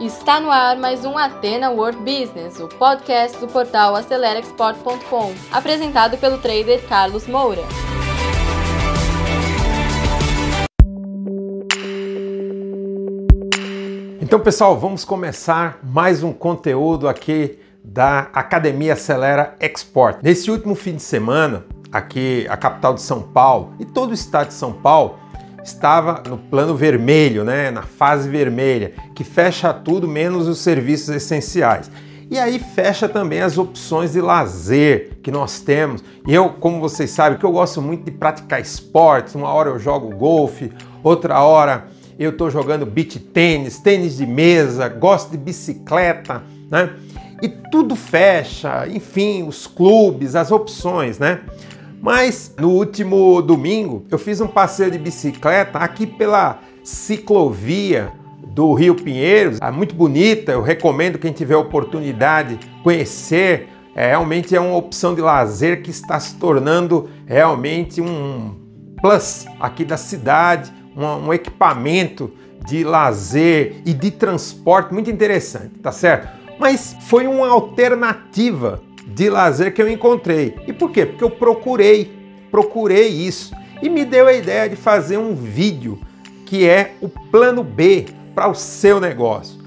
Está no ar mais um Atena World Business, o podcast do portal AceleraExport.com, apresentado pelo trader Carlos Moura. Então, pessoal, vamos começar mais um conteúdo aqui da Academia Acelera Export. Nesse último fim de semana, aqui a capital de São Paulo e todo o estado de São Paulo estava no plano vermelho, né, na fase vermelha, que fecha tudo menos os serviços essenciais. E aí fecha também as opções de lazer que nós temos. E eu, como vocês sabem, que eu gosto muito de praticar esportes, uma hora eu jogo golfe, outra hora eu estou jogando beach tênis, tênis de mesa, gosto de bicicleta, né? E tudo fecha, enfim, os clubes, as opções, né? Mas no último domingo eu fiz um passeio de bicicleta aqui pela ciclovia do Rio Pinheiros, é muito bonita, eu recomendo quem tiver oportunidade conhecer. É, realmente é uma opção de lazer que está se tornando realmente um plus aqui da cidade, um, um equipamento de lazer e de transporte muito interessante, tá certo? Mas foi uma alternativa de lazer que eu encontrei. E por quê? Porque eu procurei, procurei isso e me deu a ideia de fazer um vídeo que é o plano B para o seu negócio.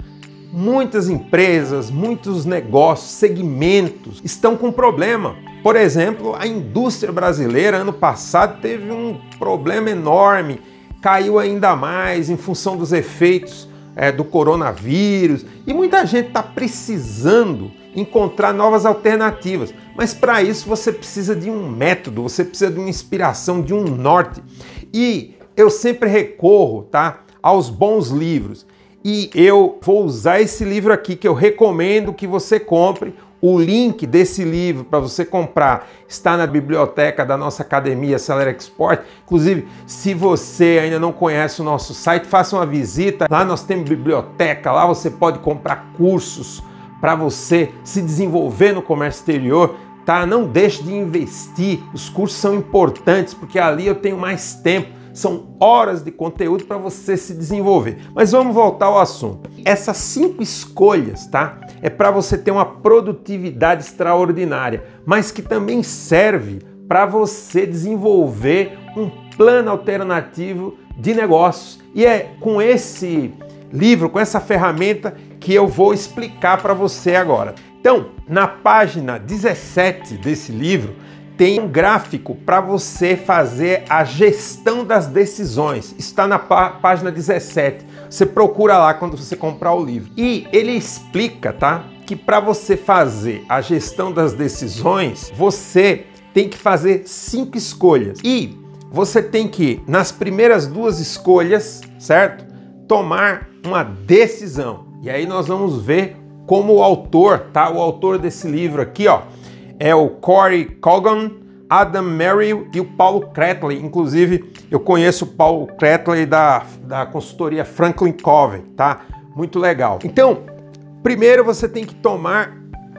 Muitas empresas, muitos negócios, segmentos estão com problema. Por exemplo, a indústria brasileira ano passado teve um problema enorme, caiu ainda mais em função dos efeitos é, do coronavírus e muita gente está precisando encontrar novas alternativas. Mas para isso você precisa de um método, você precisa de uma inspiração, de um norte. E eu sempre recorro, tá, aos bons livros. E eu vou usar esse livro aqui que eu recomendo que você compre. O link desse livro para você comprar está na biblioteca da nossa academia Acelera Export. Inclusive, se você ainda não conhece o nosso site, faça uma visita. Lá nós temos biblioteca, lá você pode comprar cursos para você se desenvolver no comércio exterior, tá? Não deixe de investir. Os cursos são importantes porque ali eu tenho mais tempo. São horas de conteúdo para você se desenvolver. Mas vamos voltar ao assunto. Essas cinco escolhas, tá? É para você ter uma produtividade extraordinária, mas que também serve para você desenvolver um plano alternativo de negócios. E é com esse livro, com essa ferramenta que eu vou explicar para você agora. Então, na página 17 desse livro, tem um gráfico para você fazer a gestão das decisões. Está na pá página 17. Você procura lá quando você comprar o livro. E ele explica, tá? Que para você fazer a gestão das decisões, você tem que fazer cinco escolhas. E você tem que, nas primeiras duas escolhas, certo? Tomar uma decisão. E aí nós vamos ver como o autor, tá? O autor desse livro aqui, ó, é o Corey Cogan, Adam Merrill e o Paulo Kretley. Inclusive, eu conheço o Paulo Kretley da, da consultoria Franklin Covey, tá? Muito legal. Então, primeiro você tem que tomar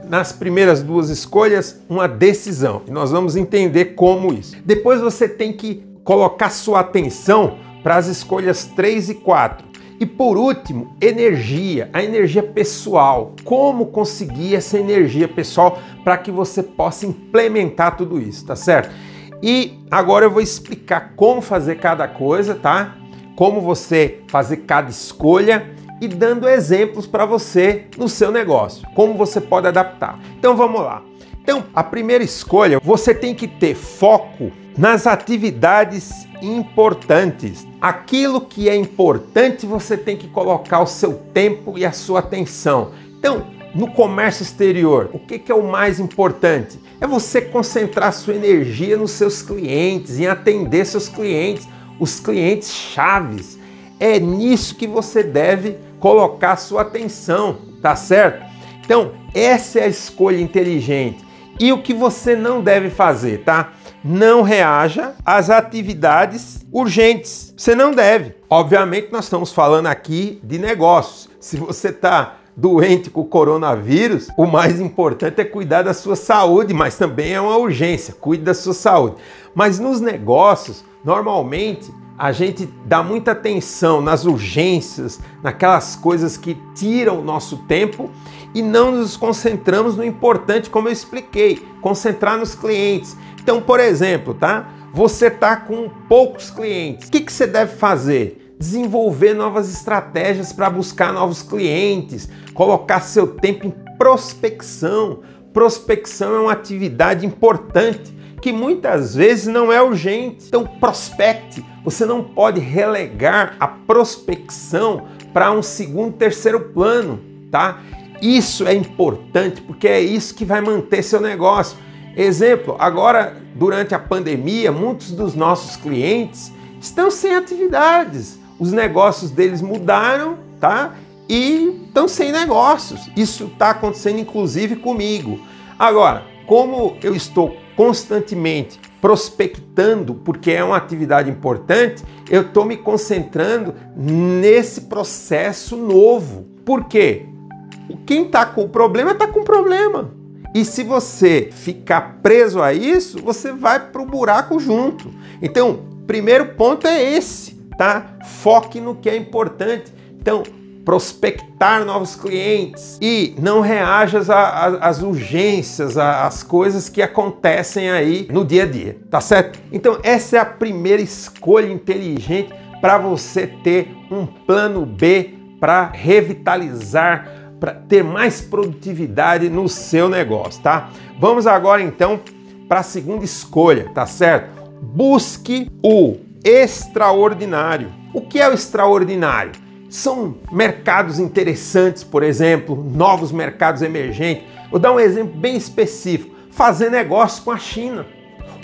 nas primeiras duas escolhas uma decisão. E nós vamos entender como isso. Depois você tem que colocar sua atenção para as escolhas 3 e 4. E por último, energia, a energia pessoal. Como conseguir essa energia pessoal para que você possa implementar tudo isso, tá certo? E agora eu vou explicar como fazer cada coisa, tá? Como você fazer cada escolha e dando exemplos para você no seu negócio, como você pode adaptar. Então vamos lá. Então, a primeira escolha, você tem que ter foco nas atividades importantes. Aquilo que é importante, você tem que colocar o seu tempo e a sua atenção. Então, no comércio exterior, o que, é o mais importante? É você concentrar sua energia nos seus clientes, em atender seus clientes, os clientes chaves. É nisso que você deve colocar sua atenção, tá certo? Então, essa é a escolha inteligente. E o que você não deve fazer, tá? Não reaja às atividades urgentes. Você não deve. Obviamente, nós estamos falando aqui de negócios. Se você está doente com o coronavírus, o mais importante é cuidar da sua saúde, mas também é uma urgência. Cuide da sua saúde. Mas nos negócios, normalmente, a gente dá muita atenção nas urgências, naquelas coisas que tiram o nosso tempo e não nos concentramos no importante, como eu expliquei, concentrar nos clientes. Então, por exemplo, tá? Você tá com poucos clientes. O que, que você deve fazer? Desenvolver novas estratégias para buscar novos clientes, colocar seu tempo em prospecção. Prospecção é uma atividade importante que muitas vezes não é urgente. Então, prospecte. Você não pode relegar a prospecção para um segundo, terceiro plano, tá? Isso é importante porque é isso que vai manter seu negócio. Exemplo, agora durante a pandemia, muitos dos nossos clientes estão sem atividades. Os negócios deles mudaram, tá? E estão sem negócios. Isso está acontecendo inclusive comigo. Agora, como eu estou constantemente prospectando, porque é uma atividade importante, eu estou me concentrando nesse processo novo. Por quê? Quem está com o problema está com o problema. E se você ficar preso a isso, você vai para o buraco junto. Então, primeiro ponto é esse, tá? Foque no que é importante. Então, prospectar novos clientes e não reajas às urgências, às coisas que acontecem aí no dia a dia, tá certo? Então essa é a primeira escolha inteligente para você ter um plano B para revitalizar, para ter mais produtividade no seu negócio, tá? Vamos agora então para a segunda escolha, tá certo? Busque o extraordinário. O que é o extraordinário? São mercados interessantes, por exemplo, novos mercados emergentes. Vou dar um exemplo bem específico: fazer negócio com a China.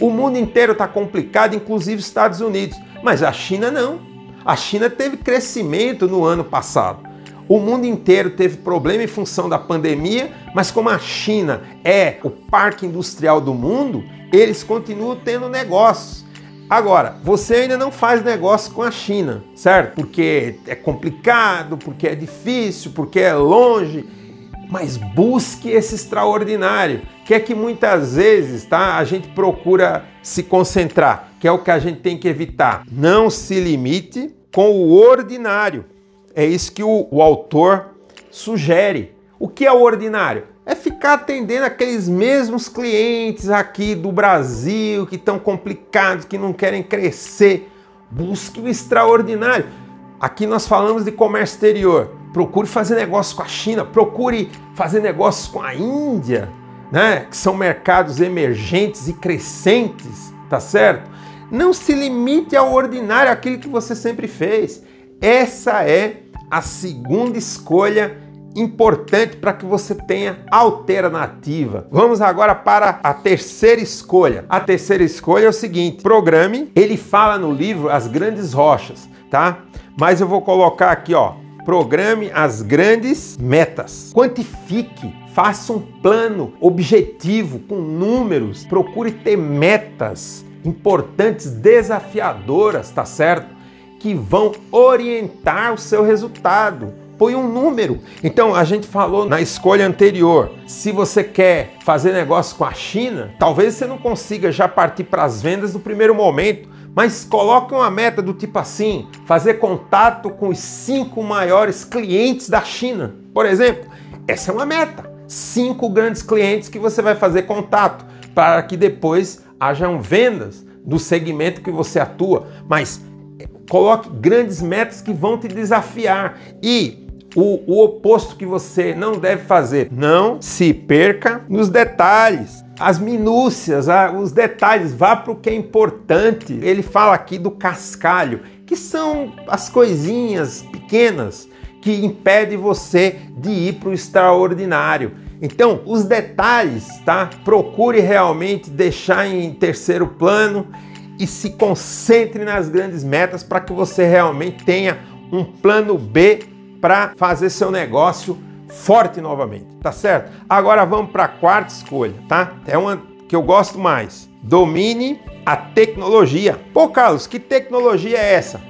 O mundo inteiro está complicado, inclusive os Estados Unidos, mas a China não. A China teve crescimento no ano passado. O mundo inteiro teve problema em função da pandemia, mas como a China é o parque industrial do mundo, eles continuam tendo negócios. Agora, você ainda não faz negócio com a China, certo? Porque é complicado, porque é difícil, porque é longe. Mas busque esse extraordinário, que é que muitas vezes, tá? A gente procura se concentrar, que é o que a gente tem que evitar. Não se limite com o ordinário. É isso que o, o autor sugere. O que é o ordinário? É ficar atendendo aqueles mesmos clientes aqui do Brasil que estão complicados, que não querem crescer. Busque o extraordinário. Aqui nós falamos de comércio exterior. Procure fazer negócio com a China, procure fazer negócios com a Índia, né? Que são mercados emergentes e crescentes, tá certo? Não se limite ao ordinário, aquilo que você sempre fez. Essa é a segunda escolha importante para que você tenha alternativa. Vamos agora para a terceira escolha. A terceira escolha é o seguinte: programe. Ele fala no livro As Grandes Rochas, tá? Mas eu vou colocar aqui, ó. Programe as grandes metas. Quantifique Faça um plano objetivo com números, procure ter metas importantes, desafiadoras, tá certo? Que vão orientar o seu resultado põe um número. Então a gente falou na escolha anterior, se você quer fazer negócio com a China, talvez você não consiga já partir para as vendas no primeiro momento, mas coloque uma meta do tipo assim: fazer contato com os cinco maiores clientes da China, por exemplo. Essa é uma meta. Cinco grandes clientes que você vai fazer contato para que depois hajam vendas do segmento que você atua, mas coloque grandes metas que vão te desafiar e o, o oposto que você não deve fazer. Não se perca nos detalhes as minúcias, os detalhes, vá para o que é importante. Ele fala aqui do cascalho, que são as coisinhas pequenas que impedem você de ir para o extraordinário. Então, os detalhes, tá? Procure realmente deixar em terceiro plano e se concentre nas grandes metas para que você realmente tenha um plano B para fazer seu negócio forte novamente, tá certo? Agora vamos para a quarta escolha, tá? É uma que eu gosto mais. Domine a tecnologia. Pô, Carlos, que tecnologia é essa?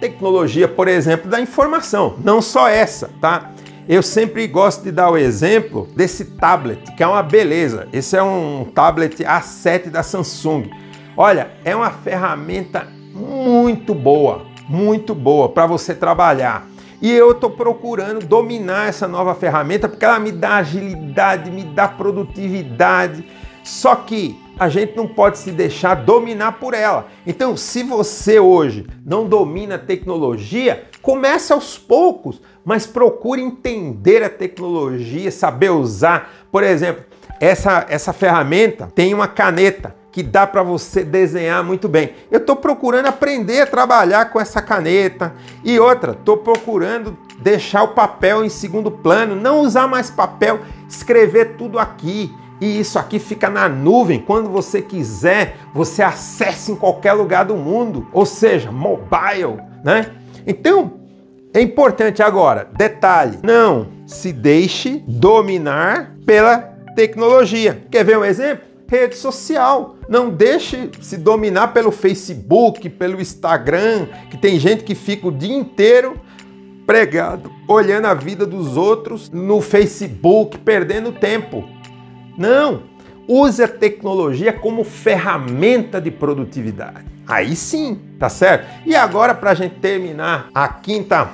Tecnologia, por exemplo, da informação, não só essa, tá? Eu sempre gosto de dar o exemplo desse tablet, que é uma beleza. Esse é um tablet A7 da Samsung. Olha, é uma ferramenta muito boa, muito boa para você trabalhar. E eu estou procurando dominar essa nova ferramenta porque ela me dá agilidade, me dá produtividade. Só que a gente não pode se deixar dominar por ela. Então, se você hoje não domina a tecnologia, comece aos poucos, mas procure entender a tecnologia, saber usar. Por exemplo, essa, essa ferramenta tem uma caneta que dá para você desenhar muito bem. Eu estou procurando aprender a trabalhar com essa caneta. E outra, estou procurando deixar o papel em segundo plano, não usar mais papel, escrever tudo aqui. E isso aqui fica na nuvem. Quando você quiser, você acessa em qualquer lugar do mundo, ou seja, mobile, né? Então, é importante agora, detalhe, não se deixe dominar pela tecnologia. Quer ver um exemplo? Rede social. Não deixe se dominar pelo Facebook, pelo Instagram, que tem gente que fica o dia inteiro pregado, olhando a vida dos outros no Facebook, perdendo tempo. Não! Use a tecnologia como ferramenta de produtividade. Aí sim, tá certo? E agora, para a gente terminar a quinta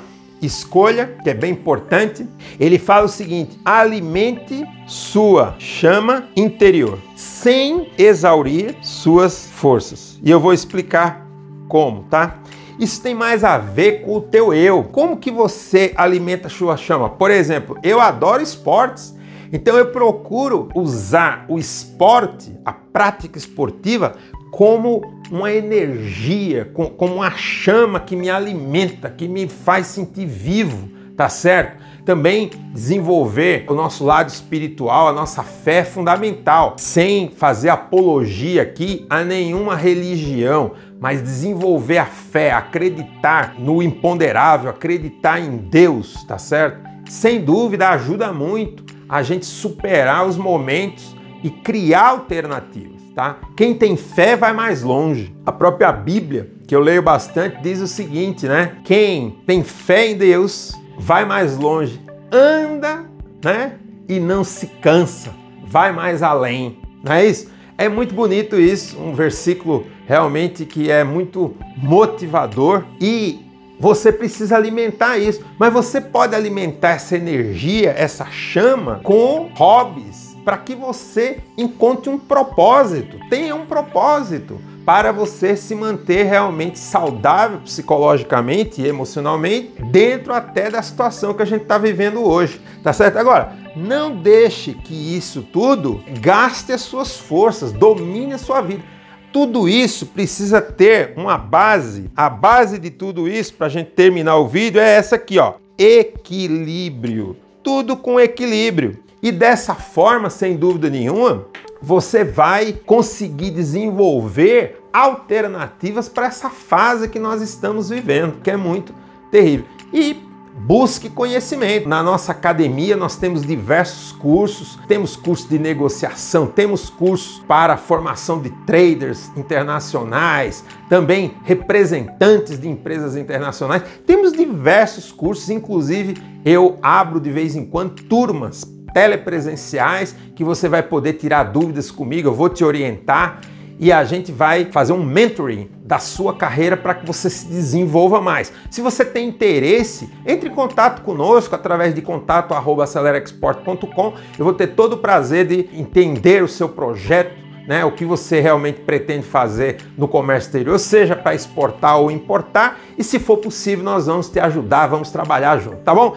escolha, que é bem importante, ele fala o seguinte: alimente sua chama interior, sem exaurir suas forças. E eu vou explicar como, tá? Isso tem mais a ver com o teu eu. Como que você alimenta a sua chama? Por exemplo, eu adoro esportes. Então eu procuro usar o esporte, a prática esportiva, como uma energia, como uma chama que me alimenta, que me faz sentir vivo, tá certo? Também desenvolver o nosso lado espiritual, a nossa fé é fundamental, sem fazer apologia aqui a nenhuma religião, mas desenvolver a fé, acreditar no imponderável, acreditar em Deus, tá certo? Sem dúvida ajuda muito a gente superar os momentos e criar alternativas tá? Quem tem fé vai mais longe. A própria Bíblia, que eu leio bastante, diz o seguinte, né? Quem tem fé em Deus vai mais longe, anda, né? E não se cansa, vai mais além. Não é isso? É muito bonito isso, um versículo realmente que é muito motivador e você precisa alimentar isso, mas você pode alimentar essa energia, essa chama com hobbies, para que você encontre um propósito, tenha um propósito para você se manter realmente saudável psicologicamente e emocionalmente dentro até da situação que a gente está vivendo hoje, tá certo? Agora, não deixe que isso tudo gaste as suas forças, domine a sua vida. Tudo isso precisa ter uma base. A base de tudo isso, para a gente terminar o vídeo, é essa aqui, ó: equilíbrio. Tudo com equilíbrio. E dessa forma, sem dúvida nenhuma, você vai conseguir desenvolver alternativas para essa fase que nós estamos vivendo, que é muito terrível. E busque conhecimento. Na nossa academia nós temos diversos cursos, temos curso de negociação, temos cursos para formação de traders internacionais, também representantes de empresas internacionais. Temos diversos cursos, inclusive eu abro de vez em quando turmas telepresenciais que você vai poder tirar dúvidas comigo, eu vou te orientar e a gente vai fazer um mentoring da sua carreira para que você se desenvolva mais. Se você tem interesse, entre em contato conosco através de contato@acelerexport.com. Eu vou ter todo o prazer de entender o seu projeto, né, o que você realmente pretende fazer no comércio exterior, seja para exportar ou importar, e se for possível, nós vamos te ajudar, vamos trabalhar junto, tá bom?